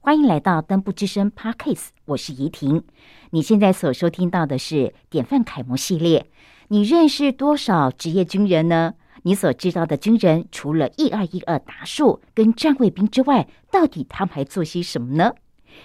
欢迎来到登不之声 Parkes，我是怡婷。你现在所收听到的是典范楷模系列。你认识多少职业军人呢？你所知道的军人，除了一二一二达数跟站卫兵之外，到底他们还做些什么呢？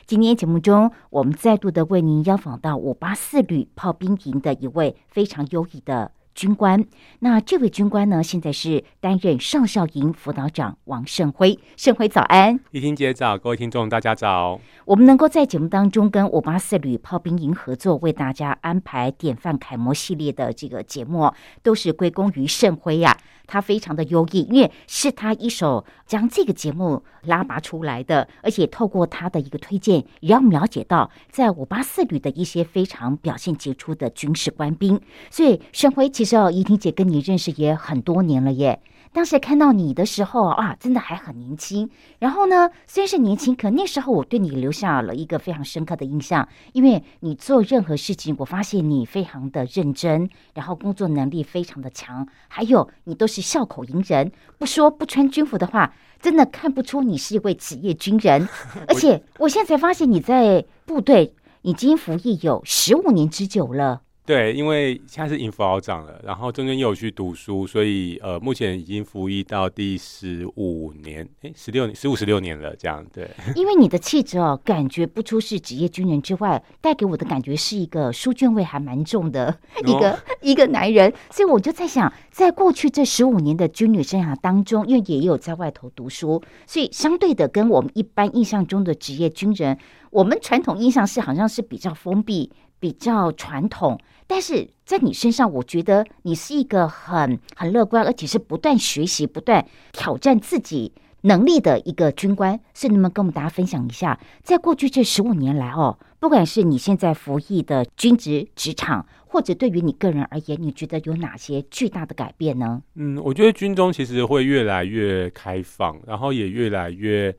今天节目中，我们再度的为您邀访到五八四旅炮兵营的一位非常优异的。军官，那这位军官呢？现在是担任少校营辅导长王胜辉。胜辉早安，一听姐早，各位听众大家早。我们能够在节目当中跟五八四旅炮兵营合作，为大家安排典范楷模系列的这个节目，都是归功于胜辉呀。他非常的优异，因为是他一手将这个节目拉拔出来的，而且透过他的一个推荐，也让我们了解到在五八四旅的一些非常表现杰出的军事官兵。所以盛辉，其实哦，怡婷姐跟你认识也很多年了耶。当时看到你的时候啊，真的还很年轻。然后呢，虽然是年轻，可那时候我对你留下了一个非常深刻的印象，因为你做任何事情，我发现你非常的认真，然后工作能力非常的强，还有你都是笑口迎人，不说不穿军服的话，真的看不出你是一位职业军人。而且我现在才发现你在部队已经服役有十五年之久了。对，因为现在是营副老长了，然后中间又有去读书，所以呃，目前已经服役到第十五年，哎，十六年，十五十六年了，这样对。因为你的气质哦，感觉不出是职业军人之外，带给我的感觉是一个书卷味还蛮重的一个一个男人，所以我就在想，在过去这十五年的军旅生涯当中，因为也有在外头读书，所以相对的跟我们一般印象中的职业军人，我们传统印象是好像是比较封闭。比较传统，但是在你身上，我觉得你是一个很很乐观，而且是不断学习、不断挑战自己能力的一个军官。所以，能不能跟我们大家分享一下，在过去这十五年来哦，不管是你现在服役的军职职场，或者对于你个人而言，你觉得有哪些巨大的改变呢？嗯，我觉得军中其实会越来越开放，然后也越来越。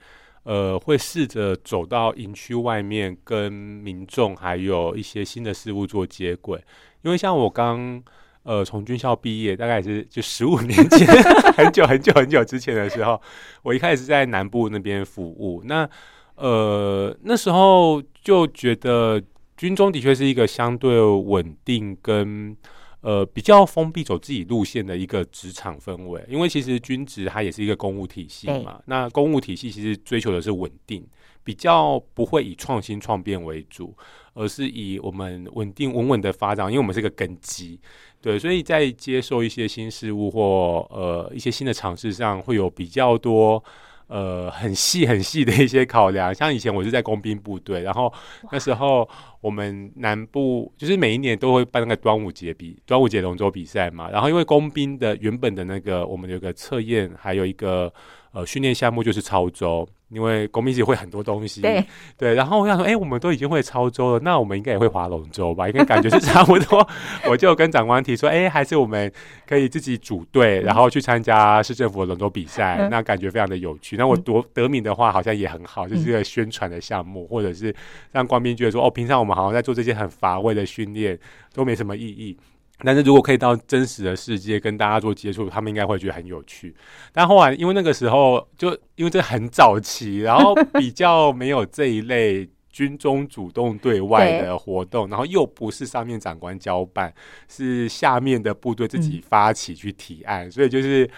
呃，会试着走到营区外面，跟民众还有一些新的事物做接轨。因为像我刚呃从军校毕业，大概是就十五年前，很久很久很久之前的时候，我一开始在南部那边服务。那呃那时候就觉得军中的确是一个相对稳定跟。呃，比较封闭走自己路线的一个职场氛围，因为其实军职它也是一个公务体系嘛。那公务体系其实追求的是稳定，比较不会以创新创变为主，而是以我们稳定稳稳的发展，因为我们是一个根基。对，所以在接受一些新事物或呃一些新的尝试上，会有比较多。呃，很细很细的一些考量，像以前我是在工兵部队，然后那时候我们南部就是每一年都会办那个端午节比端午节龙舟比赛嘛，然后因为工兵的原本的那个我们有个测验，还有一个呃训练项目就是操舟。因为公民级会很多东西，对对，然后我想说，哎，我们都已经会操舟了，那我们应该也会划龙舟吧？应该感觉是差不多。我就跟长官提说，哎，还是我们可以自己组队，然后去参加市政府的龙舟比赛，那感觉非常的有趣。那我夺得名的话，好像也很好，就是一个宣传的项目，或者是让官兵觉得说，哦，平常我们好像在做这些很乏味的训练，都没什么意义。但是如果可以到真实的世界跟大家做接触，他们应该会觉得很有趣。但后来因为那个时候就因为这很早期，然后比较没有这一类军中主动对外的活动，然后又不是上面长官交办，是下面的部队自己发起去提案，所以就是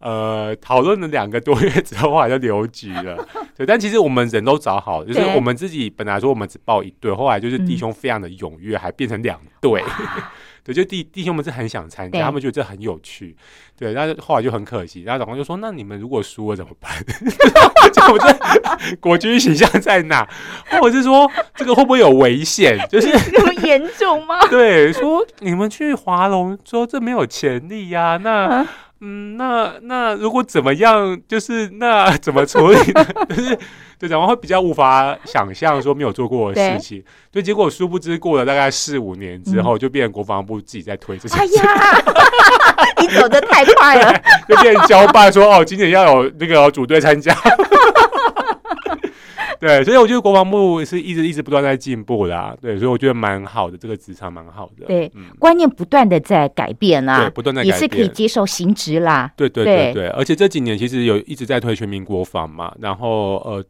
呃讨论了两个多月之后，后来就留局了。对，但其实我们人都找好，就是我们自己本来说我们只报一队，后来就是弟兄非常的踊跃，还变成两队。对，就弟弟兄们是很想参加，他们觉得这很有趣。对，但是后来就很可惜，然后长官就说：“那你们如果输了怎么办？就我这国军形象在哪？或者是说这个会不会有危险？就是 那么严重吗？”对，说你们去华龙说这没有潜力呀。那嗯，那那如果怎么样，就是那怎么处理呢？就是对长官会比较无法想象说没有做过的事情。对，结果殊不知过了大概四五年之后，就变成国防部自己在推这些。哎呀，你走的太快了，就变成交办说哦，今年要有那个组队参加。对，所以我觉得国防部是一直一直不断在进步的，对，所以我觉得蛮好的，这个职场蛮好的。对，观念不断的在改变啦，对，不断的也是可以接受行职啦。对对对对，而且这几年其实有一直在推全民国防嘛，然后呃。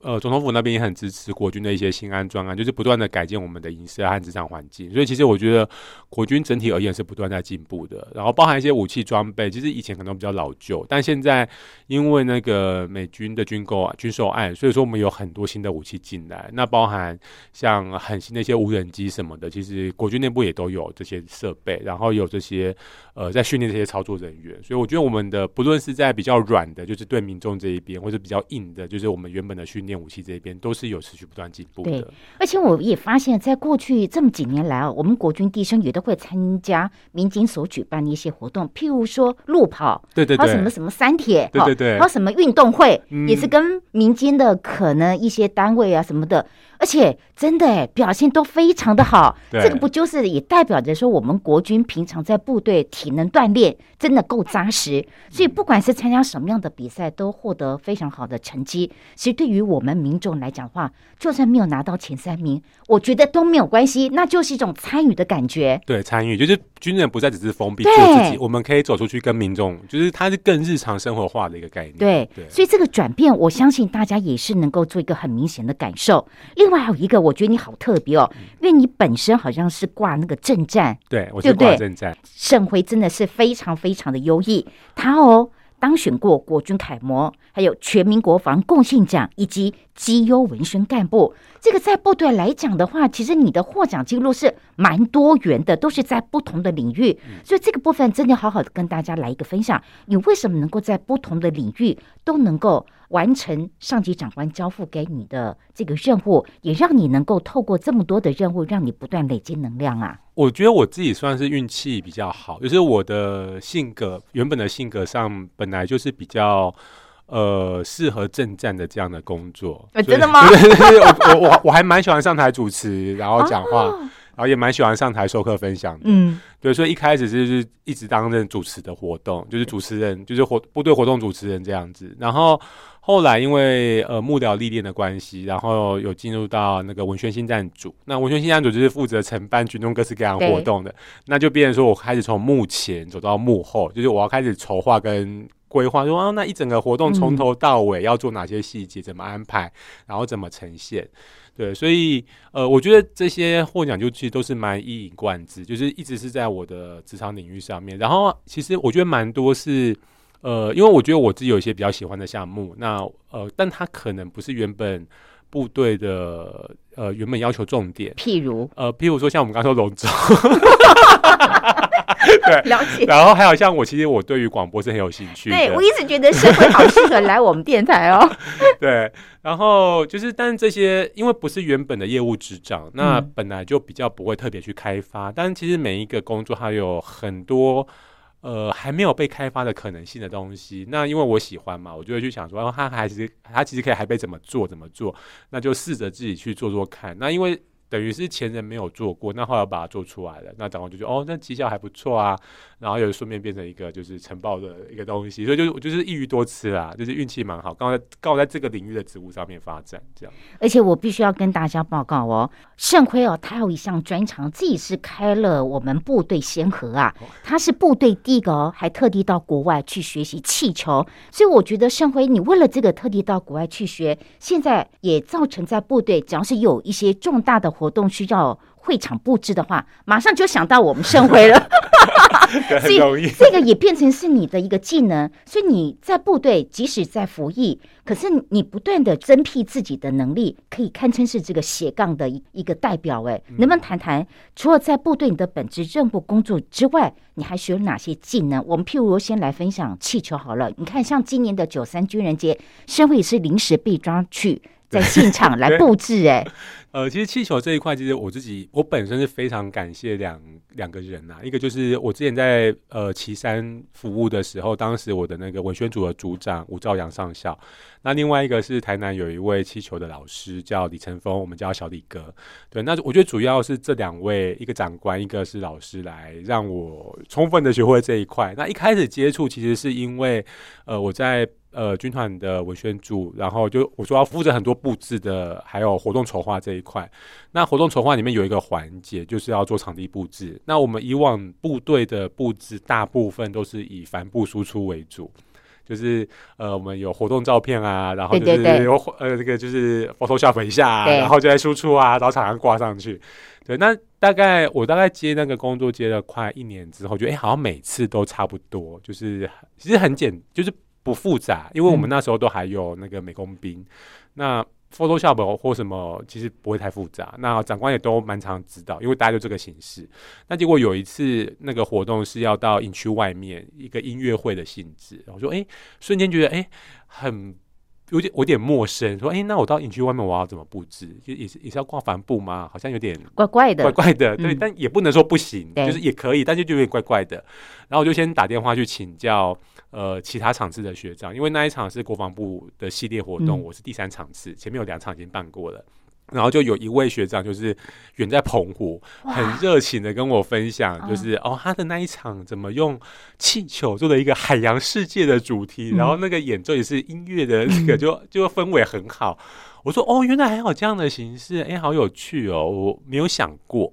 呃，总统府那边也很支持国军的一些新安装案，就是不断的改进我们的营舍和职场环境。所以其实我觉得国军整体而言是不断在进步的。然后包含一些武器装备，其实以前可能比较老旧，但现在因为那个美军的军购啊、军售案，所以说我们有很多新的武器进来。那包含像很新的一些无人机什么的，其实国军内部也都有这些设备，然后有这些呃在训练这些操作人员。所以我觉得我们的不论是在比较软的，就是对民众这一边，或者比较硬的，就是我们原本的。训练武器这一边都是有持续不断进步的，而且我也发现，在过去这么几年来啊，我们国军弟兄也都会参加民警所举办的一些活动，譬如说路跑，对对，还有什么什么三铁，对对对，还有什么运动会，也是跟民间的可能一些单位啊什么的。而且真的哎，表现都非常的好，这个不就是也代表着说我们国军平常在部队体能锻炼真的够扎实，所以不管是参加什么样的比赛，都获得非常好的成绩。其实对于我们民众来讲的话，就算没有拿到前三名，我觉得都没有关系，那就是一种参与的感觉。对，参与就是军人不再只是封闭做自己，我们可以走出去跟民众，就是它是更日常生活化的一个概念。对，所以这个转变，我相信大家也是能够做一个很明显的感受。另外还有一个，我觉得你好特别哦，因为你本身好像是挂那个正战，对，我是挂正战。盛辉真的是非常非常的优异，他哦当选过国军楷模，还有全民国防贡献奖以及绩优文宣干部。这个在部队来讲的话，其实你的获奖记录是蛮多元的，都是在不同的领域。所以这个部分真的好好的跟大家来一个分享，你为什么能够在不同的领域都能够？完成上级长官交付给你的这个任务，也让你能够透过这么多的任务，让你不断累积能量啊！我觉得我自己算是运气比较好，就是我的性格原本的性格上本来就是比较呃适合正战的这样的工作。真的吗？我我我还蛮喜欢上台主持，然后讲话。然后也蛮喜欢上台授课分享的，嗯，对，所以一开始就是一直担任主持的活动，就是主持人，就是活部队活动主持人这样子。然后后来因为呃幕僚历练的关系，然后有进入到那个文宣新站组。那文宣新站组就是负责承办群众各式各样活动的，那就变成说我开始从幕前走到幕后，就是我要开始筹划跟规划，说啊那一整个活动从头到尾要做哪些细节，怎么安排，然后怎么呈现。对，所以呃，我觉得这些获奖就其实都是蛮一以贯之，就是一直是在我的职场领域上面。然后其实我觉得蛮多是呃，因为我觉得我自己有一些比较喜欢的项目，那呃，但它可能不是原本部队的呃原本要求重点，譬如呃，譬如说像我们刚说龙舟。对，了解。然后还有像我，其实我对于广播是很有兴趣。对我一直觉得社会好适合来我们电台哦。对，然后就是，但是这些因为不是原本的业务执掌，那本来就比较不会特别去开发。但是其实每一个工作它有很多呃还没有被开发的可能性的东西。那因为我喜欢嘛，我就会去想说，他还是他其实可以还被怎么做怎么做，那就试着自己去做做看。那因为。等于是前人没有做过，那后来把它做出来了，那长官就觉得哦，那绩效还不错啊，然后又顺便变成一个就是晨报的一个东西，所以就我就是一鱼多吃啦，就是运气蛮好，刚好刚好在这个领域的职务上面发展这样。而且我必须要跟大家报告哦，盛辉哦，他有一项专长，自己是开了我们部队先河啊，他是部队第一个哦，还特地到国外去学习气球，所以我觉得盛辉，你为了这个特地到国外去学，现在也造成在部队只要是有一些重大的。活动需要会场布置的话，马上就想到我们盛辉了。所以这个也变成是你的一个技能。所以你在部队，即使在服役，可是你不断的增辟自己的能力，可以堪称是这个斜杠的一一个代表。哎，能不能谈谈，除了在部队你的本职任务工作之外，你还学了哪些技能？我们譬如先来分享气球好了。你看，像今年的九三军人节，盛辉也是临时被抓去在现场来布置。哎。呃，其实气球这一块，其实我自己我本身是非常感谢两两个人呐。一个就是我之前在呃岐山服务的时候，当时我的那个文宣组的组长吴兆阳上校。那另外一个是台南有一位气球的老师叫李成峰，我们叫小李哥。对，那我觉得主要是这两位，一个长官，一个是老师，来让我充分的学会这一块。那一开始接触，其实是因为呃我在。呃，军团的文宣组，然后就我说要负责很多布置的，还有活动筹划这一块。那活动筹划里面有一个环节，就是要做场地布置。那我们以往部队的布置，大部分都是以帆布输出为主。就是呃，我们有活动照片啊，然后就是有呃这个就是 Photoshop 一下啊，然后就在输出啊，然后场上挂上去。对，那大概我大概接那个工作接了快一年之后，觉得哎、好像每次都差不多，就是其实很简，就是不复杂，因为我们嗯那时候都还有那个美工兵，那 Photoshop 或什么其实不会太复杂，那长官也都蛮常指导，因为大家就这个形式。那结果有一次那个活动是要到营区外面一个音乐会的性质，然后说哎、瞬间觉得哎、很有点有点陌生，说哎、那我到营区外面我要怎么布置？就也是也是要挂帆布吗？好像有点怪怪的，怪怪的，对，嗯但也不能说不行，就是也可以，但是就有点怪怪的。然后我就先打电话去请教呃其他场次的学长，因为那一场是国防部的系列活动，嗯我是第三场次，前面有两场已经办过了。然后就有一位学长，就是远在澎湖，很热情的跟我分享，就是哦，他的那一场怎么用气球做了一个海洋世界的主题，嗯然后那个演奏也是音乐的那个就，就氛围很好。我说哦，原来还有这样的形式，哎，好有趣哦，我没有想过。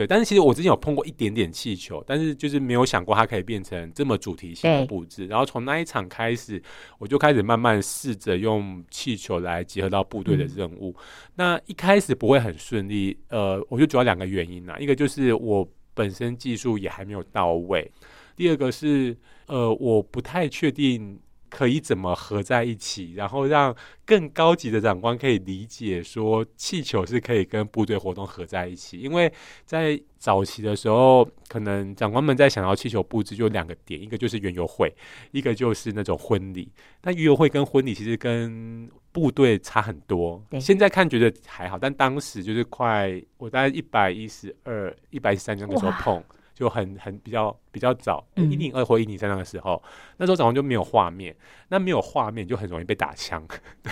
对，但是其实我之前有碰过一点点气球，但是就是没有想过它可以变成这么主题性的布置。然后从那一场开始，我就开始慢慢试着用气球来结合到部队的任务。那一开始不会很顺利，呃，我就主要两个原因啦，一个就是我本身技术也还没有到位，第二个是呃，我不太确定。可以怎么合在一起，然后让更高级的长官可以理解说气球是可以跟部队活动合在一起，因为在早期的时候，可能长官们在想要气球布置就两个点，一个就是园游会，一个就是那种婚礼。但园游会跟婚礼其实跟部队差很多对，现在看觉得还好，但当时就是快我大概一百一十二、一百一十三那个时候碰。就很很比较比较早，嗯一零二或一零三那个时候，那时候早上就没有画面，那没有画面就很容易被打枪，对，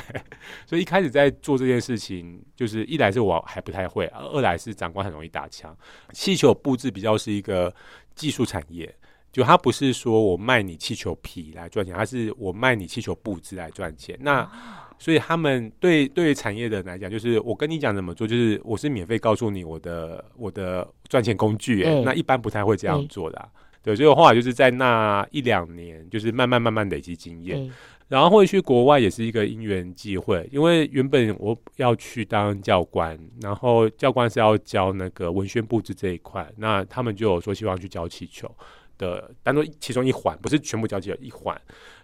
所以一开始在做这件事情，就是一来是我还不太会，二来是长官很容易打枪。气球布置比较是一个技术产业，就它不是说我卖你气球皮来赚钱，它是我卖你气球布置来赚钱。那所以他们对对产业的人来讲，就是我跟你讲怎么做，就是我是免费告诉你我的我的赚钱工具，那一般不太会这样做的、啊。对，所以我后来就是在那一两年，就是慢慢慢慢累积经验，对，然后会去国外也是一个因缘际会，因为原本我要去当教官，然后教官是要教那个文宣布置这一块，那他们就有说希望去教气球的，当做其中一环，不是全部教气球一环。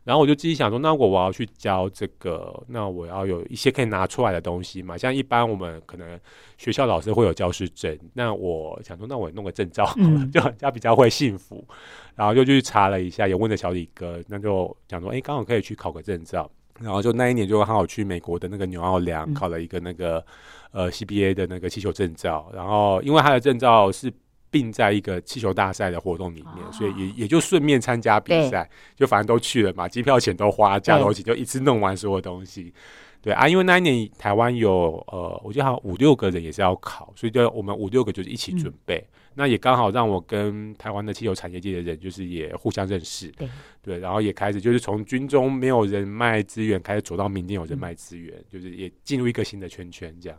然后我就自己想说，那我我要去教这个，那我要有一些可以拿出来的东西嘛。像一般我们可能学校老师会有教师证，那我想说，那我弄个证照，嗯 就人家比较会幸福。然后就去查了一下，也问了小李哥，那就讲说，哎，刚好可以去考个证照。然后就那一年就刚好去美国的那个纽奥良、嗯考了一个那个呃 CBA 的那个气球证照，然后因为他的证照是并在一个气球大赛的活动里面，哦所以也也就顺便参加比赛，就反正都去了嘛，机票钱都花，假都钱就一次弄完所有东西。对啊，因为那一年台湾有呃，我记得好像五六个人也是要考，所以就我们五六个就是一起准备。那也刚好让我跟台湾的气球产业界的人，就是也互相认识。对对，然后也开始就是从军中没有人脉资源，开始走到民间有人脉资源，就是也进入一个新的圈圈这样。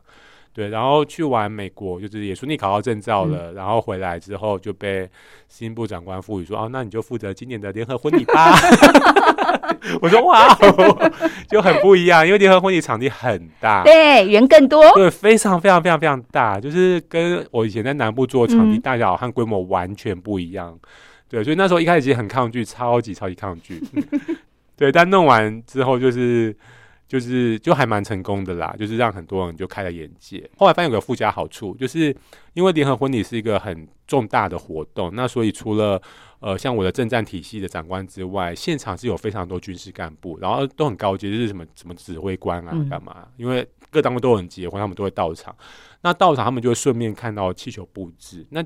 对，然后去完美国，就是也顺利考到证照了，然后回来之后就被新部长官赋予说，哦，那你就负责今年的联合婚礼吧。我说哇哦，就很不一样，因为联合婚礼场地很大，对，人更多，对，非常非常非常非常大，就是跟我以前在南部做的场地嗯大小和规模完全不一样。对，所以那时候一开始其实很抗拒，超级超级抗拒。嗯 对，但弄完之后就是就是就还蛮成功的啦，就是让很多人就开了眼界。后来发现有个附加好处，就是因为联合婚礼是一个很重大的活动，那所以除了呃像我的政战体系的长官之外，现场是有非常多军事干部，然后都很高级，就是什么什么指挥官啊嗯干嘛？因为各单位都很结婚，他们都会到场。那到场他们就会顺便看到气球布置，那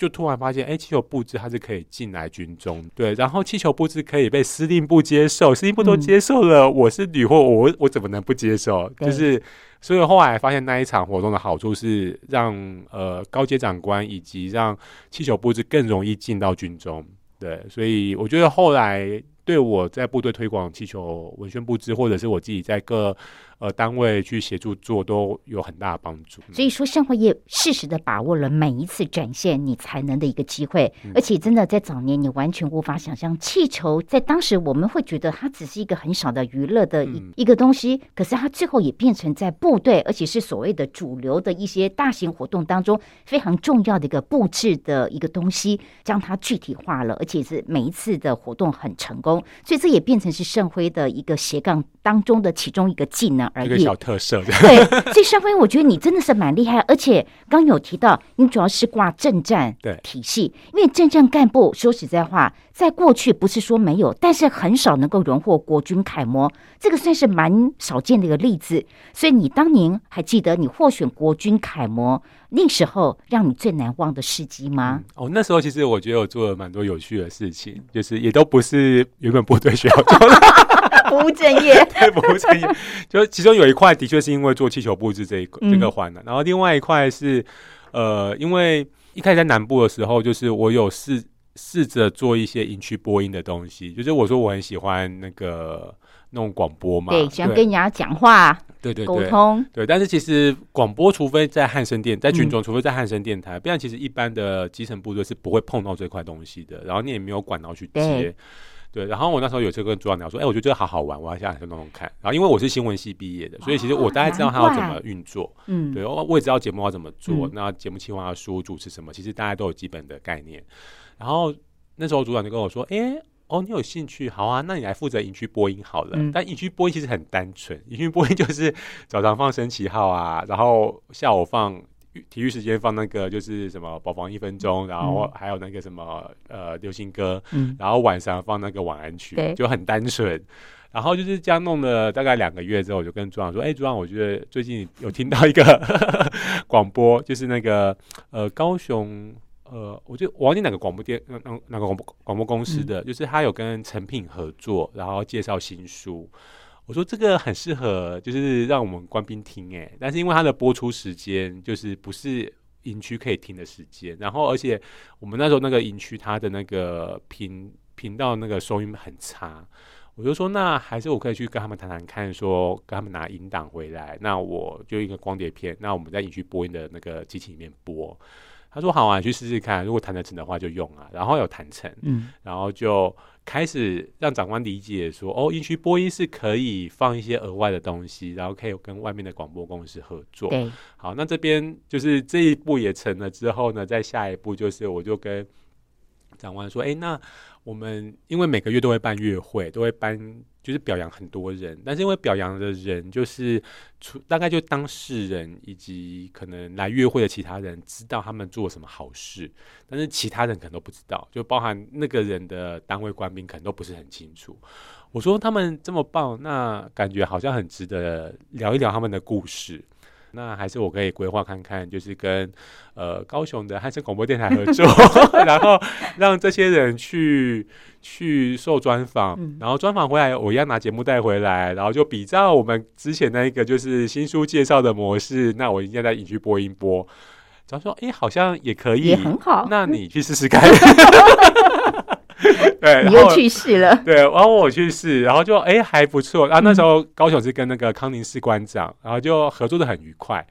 就突然发现，哎、气球布置它是可以进来军中，对，然后气球布置可以被司令部接受，司令部都嗯接受了，我是女货，我我怎么能不接受？就是，所以后来发现那一场活动的好处是让呃高阶长官以及让气球布置更容易进到军中，对，所以我觉得后来对我在部队推广气球文宣布置，或者是我自己在各呃单位去协助做，都有很大的帮助。所以说，盛辉业适时的把握了每一次展现你才能的一个机会，而且真的在早年，你完全无法想象气球在当时我们会觉得它只是一个很小的娱乐的一一个东西，可是它最后也变成在部队，而且是所谓的主流的一些大型活动当中非常重要的一个布置的一个东西，将它具体化了，而且是每一次的活动很成功，所以这也变成是盛辉的一个斜杠当中的其中一个技能而已，一个小特色。对，所以盛辉，我觉得你真的是蛮厉害，而且刚有提到你主要是挂政战体系，因为政战干部说实在话，在过去不是说没有，但是很少能够荣获国军楷模，这个算是蛮少见的一个例子。所以你当年还记得你获选国军楷模那时候让你最难忘的事迹吗？哦，那时候其实我觉得我做了蛮多有趣的事情，就是也都不是原本部队需要做的，不务正业，对，不务正业。就其中有一块的确是因为做气球布置这一这个环的，然后另外一块是呃，因为一开始在南部的时候，就是我有试试着做一些营区播音的东西，就是我说我很喜欢那个。那种广播嘛，对，想跟人家讲话，对对沟通，对。但是其实广播，除非在汉声电，在军中，除非在汉声电台，不然其实一般的基层部队是不会碰到这块东西的。然后你也没有管道去接，对。然后我那时候有次跟组长聊说，哎，我觉得这个好好玩，我要下来去弄弄看。然后因为我是新闻系毕业的，所以其实我大概知道他要怎么运作，嗯，对。我我也知道节目要怎么做，那节目计划书主持什么，其实大家都有基本的概念。然后那时候组长就跟我说，哎。哦，你有兴趣？好啊，那你来负责营区播音好了。但营区播音其实很单纯，营区播音就是早上放升旗号啊，然后下午放体育时间放那个就是什么保防一分钟，然后还有那个什么呃流行歌，然后晚上放那个晚安曲，就很单纯。然后就是这样弄了大概两个月之后，我就跟组长说：“哎，组长，我觉得最近有听到一个 广播，就是那个呃高雄。”呃，我就我忘记哪个广播电，那那哪个广播广播公司的，就是他有跟成品合作，然后介绍新书。我说这个很适合，就是让我们官兵听哎，但是因为它的播出时间就是不是营区可以听的时间，然后而且我们那时候那个营区它的那个频频道那个收音很差，我就说那还是我可以去跟他们谈谈看，说跟他们拿音档回来，那我就一个光碟片，那我们在营区播音的那个机器里面播。他说：“好啊，去试试看。如果谈得成的话，就用啊。然后有谈成，嗯，然后就开始让长官理解说，哦，音区播音是可以放一些额外的东西，然后可以跟外面的广播公司合作。对，好，那这边就是这一步也成了之后呢，在下一步就是我就跟长官说，哎，那我们因为每个月都会办月会，都会办。”就是表扬很多人，但是因为表扬的人就是除大概就当事人以及可能来约会的其他人知道他们做什么好事，但是其他人可能都不知道，就包含那个人的单位官兵可能都不是很清楚。我说他们这么棒，那感觉好像很值得聊一聊他们的故事。那还是我可以规划看看，就是跟呃高雄的汉声广播电台合作，然后让这些人去去受专访，然后专访回来，我一样拿节目带回来，然后就比照我们之前那一个就是新书介绍的模式，那我应该在影剧播音播。他说：“哎，好像也可以，也很好。那你去试试看。” 对，你又去试了。对，然后我去试，然后就哎还不错。然后那时候高雄是跟那个康宁士官长，然后就合作的很愉快。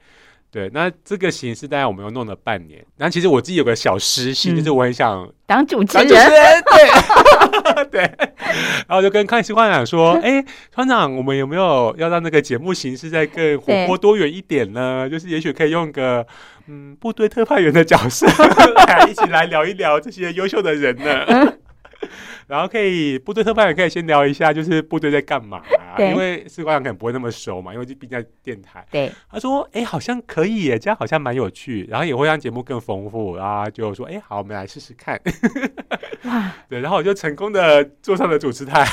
对，那这个形式大概我们又弄了半年。然后其实我自己有个小私心，就是我很想当主持人。对 对。然后就跟康宁士官长说：“哎，团长，我们有没有要让那个节目形式再更活泼多元一点呢？就是也许可以用个嗯部队特派员的角色来一起来聊一聊这些优秀的人呢。”然后可以部队特派员可以先聊一下，就是部队在干嘛？因为士官长可能不会那么熟嘛，因为毕竟在电台。对，他说：“哎，好像可以耶，这样好像蛮有趣，然后也会让节目更丰富。”然后就说：“哎，好，我们来试试看。”哇，对，然后我就成功的坐上了主持台。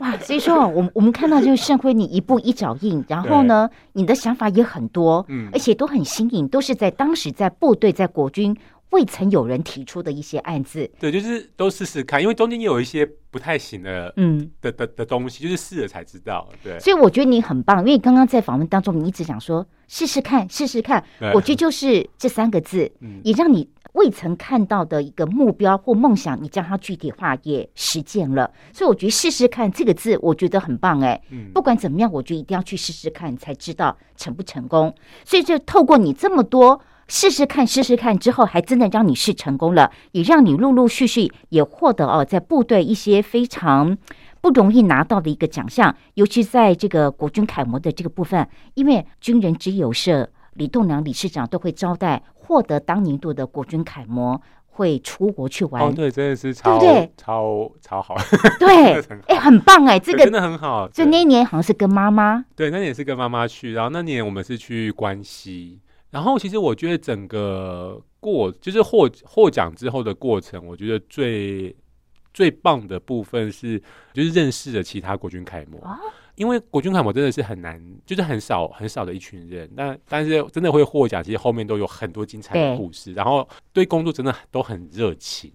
哇，所以说，我我们看到就是盛辉，你一步一脚印，然后呢，你的想法也很多，嗯，而且都很新颖，都是在当时在部队在国军。未曾有人提出的一些案子，对，就是都试试看，因为中间有一些不太行的，嗯，的的的东西，就是试了才知道，对。所以我觉得你很棒，因为刚刚在访问当中，你一直讲说试试看，试试看，我觉得就是这三个字，也让你未曾看到的一个目标或梦想，你将它具体化也实践了。所以我觉得试试看这个字，我觉得很棒哎。嗯不管怎么样，我觉得一定要去试试看，才知道成不成功。所以就透过你这么多试试看、试试看之后，还真的让你试成功了，也让你陆陆续续也获得哦，在部队一些非常不容易拿到的一个奖项，尤其在这个国军楷模的这个部分，因为军人之友社李栋梁理事长都会招待获得当年度的国军楷模。会出国去玩，哦，对，真的是超对对？超超好，对哎、很棒哎、这个真的很好。就对那一年好像是跟妈妈，对，那年是跟妈妈去，然后那年我们是去关西，然后其实我觉得整个过就是获获奖之后的过程，我觉得最最棒的部分是就是认识了其他国军楷模，哦因为国军楷模真的是很难，就是很少很少的一群人，但但是真的会获奖，其实后面都有很多精彩的故事，然后对工作真的都很热情。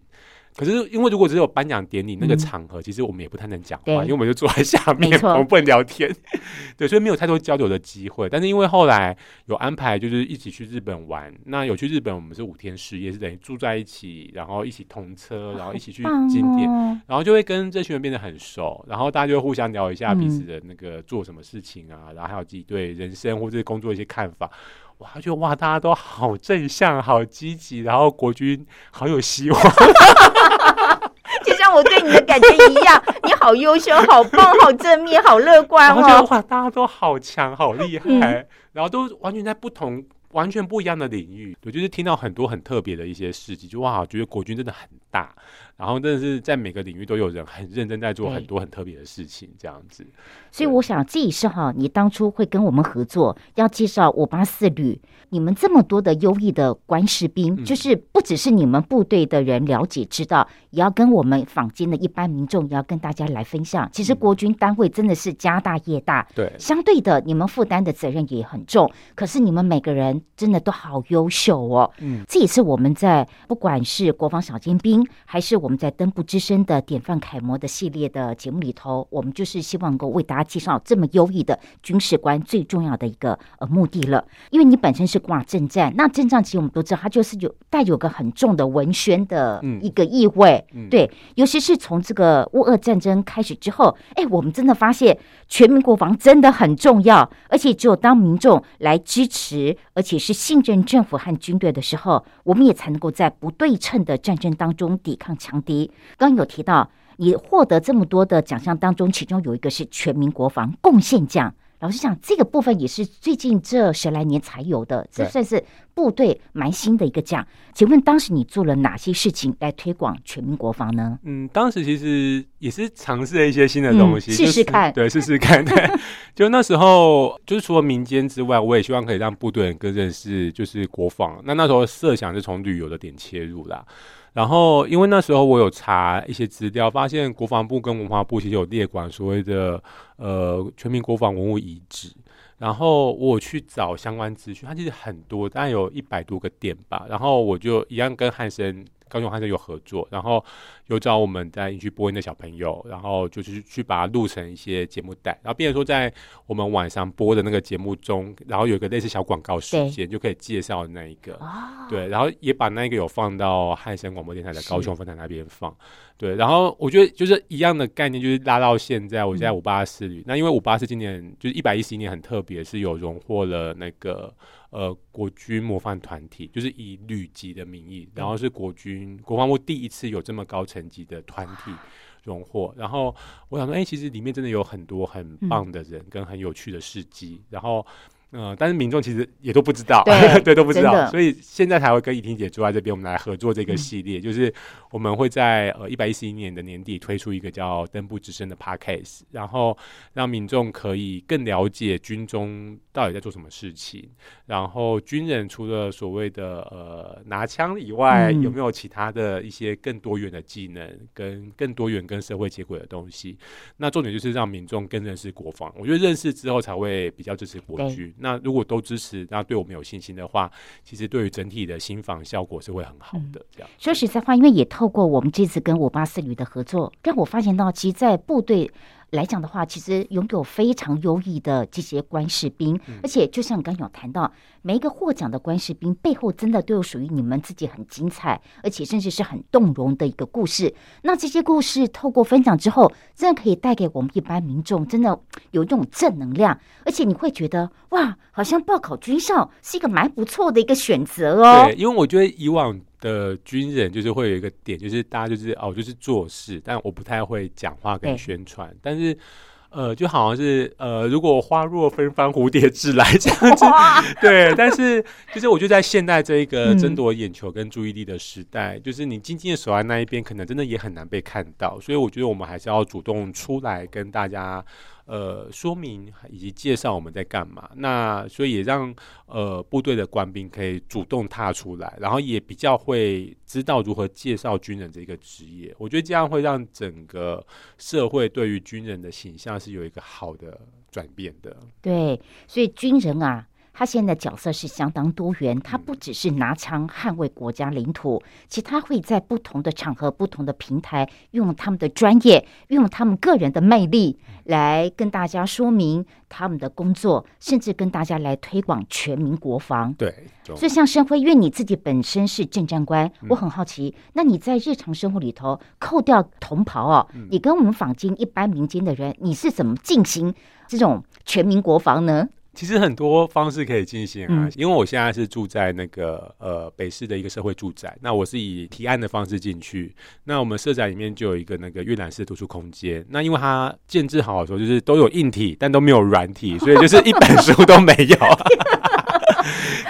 可是，因为如果只有颁奖典礼那个嗯场合，其实我们也不太能讲话，因为我们就坐在下面我们不能聊天。对，所以没有太多交流的机会。但是因为后来有安排，就是一起去日本玩。那有去日本，我们是五天四夜，是等于住在一起，然后一起同车，然后一起去棒景点，哦然后就会跟这群人变得很熟，然后大家就会互相聊一下嗯彼此的那个做什么事情啊，然后还有自己对人生或者是工作一些看法。哇，就觉得哇，大家都好正向、好积极，然后国军好有希望。就像我对你的感觉一样，你好优秀，好棒，好正面，好乐观哦。哇，大家都好强、好厉害，嗯然后都完全在不同、完全不一样的领域。我，就是听到很多很特别的一些事迹，就哇，觉得国军真的很大，然后真的是在每个领域都有人很认真在做很多很特别的事情，这样子。所以我想，这也是哈，你当初会跟我们合作，要介绍五八四旅，你们这么多的优异的官士兵，嗯就是不只是你们部队的人了解知道，也要跟我们坊间的一般民众，也要跟大家来分享。其实嗯国军单位真的是家大业大，对，相对的，你们负担的责任也很重，可是你们每个人真的都好优秀哦。嗯，这也是我们在不管是国防小尖兵，还是我们在登步之声的典范楷模的系列的节目里头，我们就是希望能够为大家介绍这么优异的军事官最重要的一个呃目的了。因为你本身是挂阵战，那阵仗其实我们都知道，它就是有带有个很重的文宣的嗯一个意味。嗯对，尤其是从这个乌俄战争开始之后，哎，我们真的发现全民国防真的很重要，而且只有当民众来支持，而且是信任政府和军队的时候，我们也才能够在不对称的战争当中抵抗强敌。刚刚有提到，你获得这么多的奖项当中，其中有一个是全民国防贡献奖。老实讲，这个部分也是最近这十来年才有的，这算是部队蛮新的一个奖。请问当时你做了哪些事情来推广全民国防呢？嗯，当时其实也是尝试了一些新的东西，嗯试就是试看对，试试看。对，就那时候，就是除了民间之外，我也希望可以让部队人更认识就是国防。那那时候设想是从旅游的点切入啦。然后，因为那时候我有查一些资料，发现国防部跟文化部其实有列管所谓的呃全民国防文物遗址。然后我去找相关资讯，它其实很多，大概有一百多个点吧。然后我就一样跟汉森、高雄汉森有合作，然后有找我们在营区播音的小朋友，然后就是去把它录成一些节目带，然后变成说在我们晚上播的那个节目中，然后有一个类似小广告时间，就可以介绍那一个。哦，对，然后也把那个有放到汉声广播电台的高雄分台那边放。对，然后我觉得就是一样的概念，就是拉到现在，我现在五八四旅。那因为五八四今年就是一百一十一年很特别，是有荣获了那个呃国军模范团体，就是以旅级的名义，然后是国军国防部第一次有这么高层级的团体。荣获，然后我想说，哎、其实里面真的有很多很棒的人跟很有趣的事迹，然后呃，但是民众其实也都不知道，对 对，都不知道，所以现在才会跟怡婷姐坐在这边，我们来合作这嗯个系列，就是我们会在呃一百一十一年的年底推出一个叫“登步之声”的 podcast，然后让民众可以更了解军中到底在做什么事情，然后军人除了所谓的呃拿枪以外，嗯有没有其他的一些更多元的技能，跟更多元跟社会接轨的东西？那重点就是让民众更认识国防，我觉得认识之后才会比较支持国军。那如果都支持，那对我们有信心的话，其实对于整体的新防效果是会很好的。这样，说实在话，因为也透过我们这次跟五八四旅的合作，让我发现到，其实，在部队来讲的话，其实拥有非常优异的这些官士兵，而且就像刚有谈到，每一个获奖的官士兵背后，真的都有属于你们自己很精彩，而且甚至是很动容的一个故事。那这些故事透过分享之后，真的可以带给我们一般民众，真的有一种正能量，而且你会觉得哇，好像报考军校是一个蛮不错的一个选择哦。对，因为我觉得以往。的军人就是会有一个点，就是大家就是哦，就是做事，但我不太会讲话跟宣传。但是，呃，就好像是呃，如果花若芬芳，蝴蝶自来这样子，对。但是，就是我觉得在现代这一个争夺眼球跟注意力的时代，就是你静静的守在那一边，可能真的也很难被看到。所以，我觉得我们还是要主动出来跟大家。呃，说明以及介绍我们在干嘛，那所以也让呃部队的官兵可以主动踏出来，然后也比较会知道如何介绍军人这个职业。我觉得这样会让整个社会对于军人的形象是有一个好的转变的。对，所以军人啊。他现在角色是相当多元，他不只是拿枪捍卫国家领土，其他会在不同的场合、不同的平台，用他们的专业，用他们个人的魅力，来跟大家说明他们的工作，甚至跟大家来推广全民国防。对，所以像申辉，因为你自己本身是政战官，我很好奇，那你在日常生活里头，扣掉同袍哦，你跟我们坊间一般民间的人，你是怎么进行这种全民国防呢？其实很多方式可以进行啊，因为我现在是住在那个呃北市的一个社会住宅，那我是以提案的方式进去。那我们社宅里面就有一个那个阅览室图书空间，那因为它建制好的时候，就是都有硬体，但都没有软体，所以就是一本书都没有。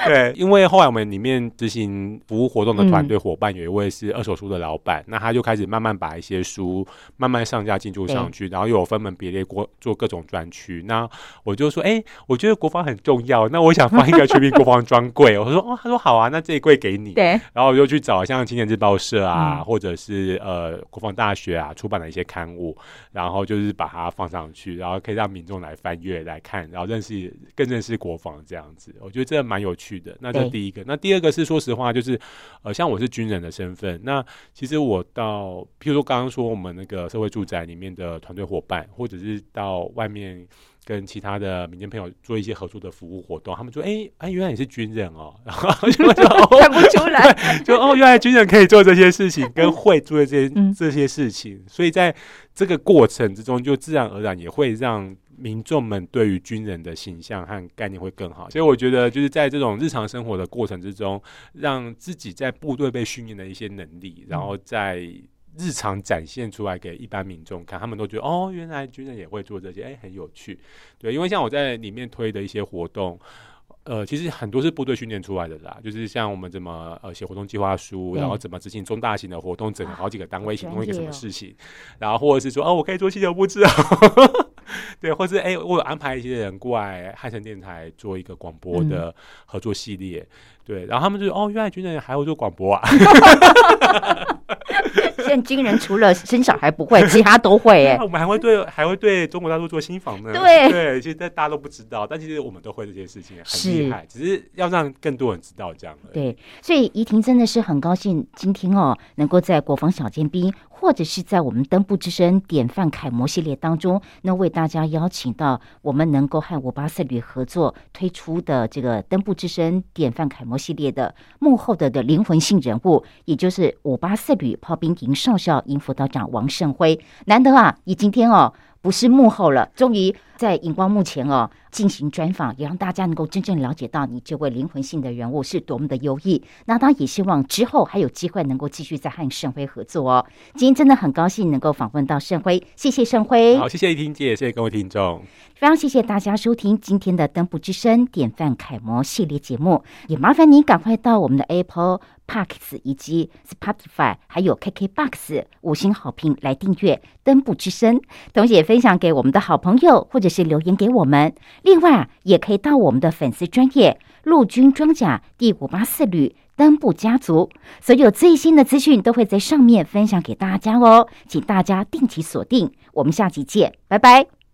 对，因为后来我们里面执行服务活动的团队伙伴有一位是二手书的老板，那他就开始慢慢把一些书慢慢上架进驻上去，然后又有分门别类过做各种专区。那我就说，哎，我觉得国防很重要，那我想放一个全民国防专柜。我说，哦，他说好啊，那这一柜给你。对。然后我就去找像青年日报社啊，或者是呃国防大学啊出版的一些刊物，然后就是把它放上去，然后可以让民众来翻阅来看，然后认识更认识国防这样子。我觉得这蛮有趣的。那这第一个。那第二个是说实话，就是呃，像我是军人的身份，那其实我到，譬如说刚刚说我们那个社会住宅里面的团队伙伴，或者是到外面。跟其他的民间朋友做一些合作的服务活动，他们说：“哎哎，原来你是军人哦。”然后就看不出来，就哦，原来军人可以做这些事情，跟会做这些这些事情。所以在这个过程之中，就自然而然也会让民众们对于军人的形象和概念会更好。所以我觉得，就是在这种日常生活的过程之中，让自己在部队被训练的一些能力，然后在。日常展现出来给一般民众看，他们都觉得哦，原来军人也会做这些，哎，很有趣。对，因为像我在里面推的一些活动，呃，其实很多是部队训练出来的啦，就是像我们怎么呃写活动计划书，然后怎么执行中大型的活动，整个好几个单位一起弄一个什么事情，然后或者是说哦，我可以做气球布置啊，对，或是哎，我有安排一些人过来汉城电台做一个广播的合作系列，对，然后他们就哦，原来军人还会做广播啊。现在军人除了生小孩不会，其他都会哎。我们还会对还会对中国大陆做新房呢。对对，其实大家都不知道，但其实我们都会这些事情，很厉害。只是要让更多人知道这样。对，所以怡婷真的是很高兴今天哦，能够在国防小尖兵。或者是在我们登布之声典范楷模系列当中，那为大家邀请到我们能够和五八四旅合作推出的这个登布之声典范楷模系列的幕后的的灵魂性人物，也就是五八四旅炮兵营少校营副道长王胜辉。难得啊，你今天哦。不是幕后了，终于在荧光幕前哦进行专访，也让大家能够真正了解到你这位灵魂性的人物是多么的优异。那当然也希望之后还有机会能够继续再和盛辉合作哦。今天真的很高兴能够访问到盛辉，谢谢盛辉。好，谢谢婷姐，谢谢各位听众，非常谢谢大家收听今天的登步之声典范楷模系列节目，也麻烦你赶快到我们的 Apple。Parks 以及 Spotify 还有 KKBox 五星好评来订阅登布之声，同时也分享给我们的好朋友，或者是留言给我们。另外，也可以到我们的粉丝专业陆军装甲第五八四旅登布家族，所有最新的资讯都会在上面分享给大家哦，请大家定期锁定。我们下期见，拜拜。